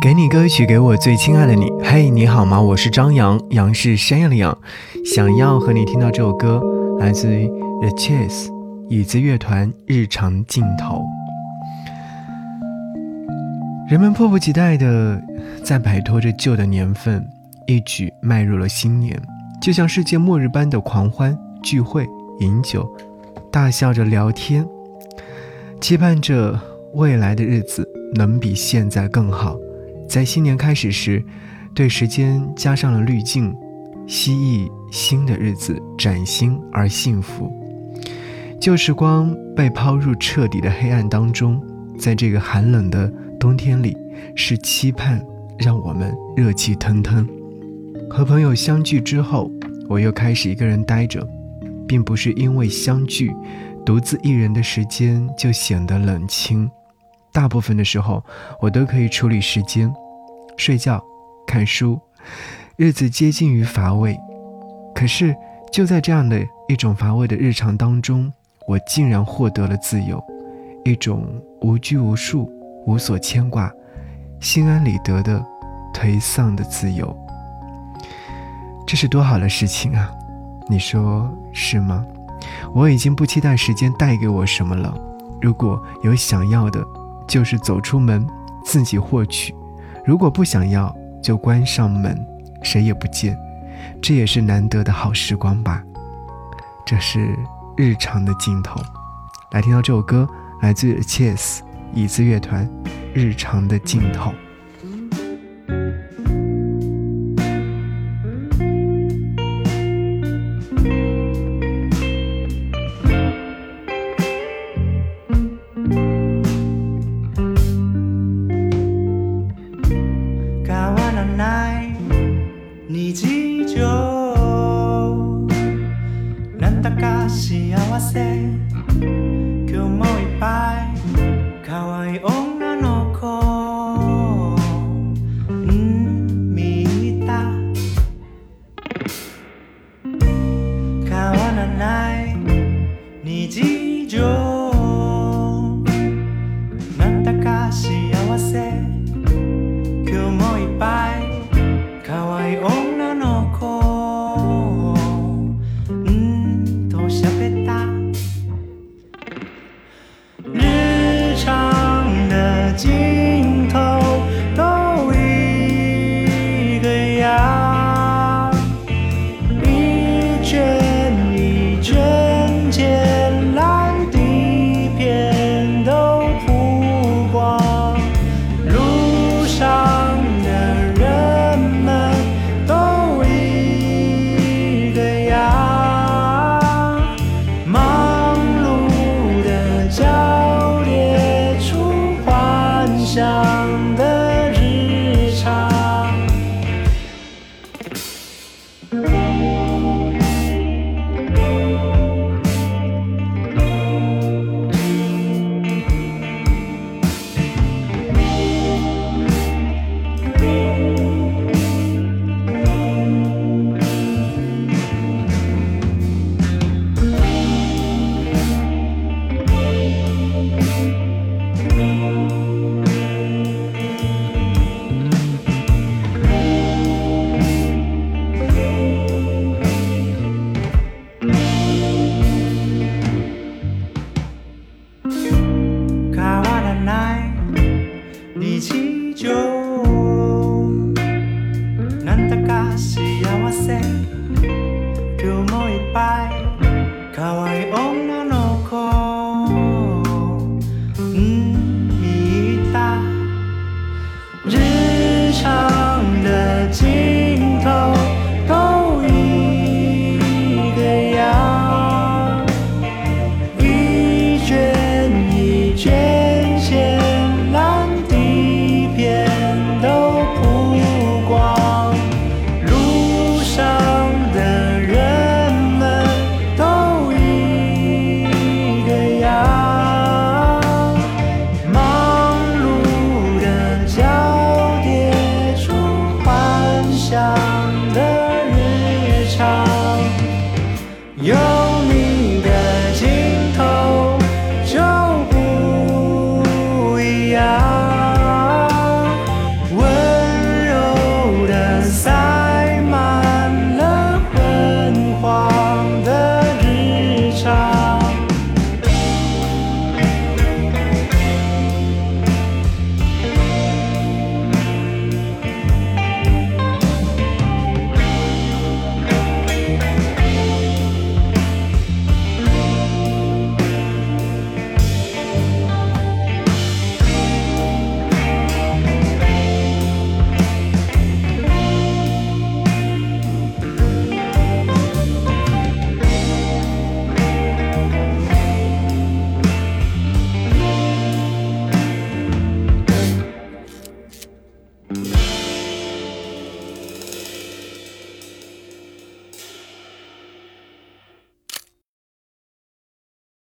给你歌曲，给我最亲爱的你。嘿，你好吗？我是张扬，杨是山羊的羊。想要和你听到这首歌，来自于 The Chase 椅子乐团《日常镜头》。人们迫不及待的在摆脱着旧的年份，一举迈入了新年，就像世界末日般的狂欢聚会、饮酒、大笑着聊天，期盼着未来的日子能比现在更好。在新年开始时，对时间加上了滤镜，蜥蜴新的日子崭新而幸福。旧时光被抛入彻底的黑暗当中，在这个寒冷的冬天里，是期盼让我们热气腾腾。和朋友相聚之后，我又开始一个人待着，并不是因为相聚，独自一人的时间就显得冷清。大部分的时候，我都可以处理时间，睡觉、看书，日子接近于乏味。可是就在这样的一种乏味的日常当中，我竟然获得了自由，一种无拘无束、无所牵挂、心安理得的颓丧的自由。这是多好的事情啊！你说是吗？我已经不期待时间带给我什么了。如果有想要的，就是走出门，自己获取；如果不想要，就关上门，谁也不见。这也是难得的好时光吧。这是日常的镜头。来听到这首歌，来自 Chess 椅子乐团，《日常的镜头》。幸せ。今日もいっぱい。可愛い女の子。見た。変わらない。日常 Just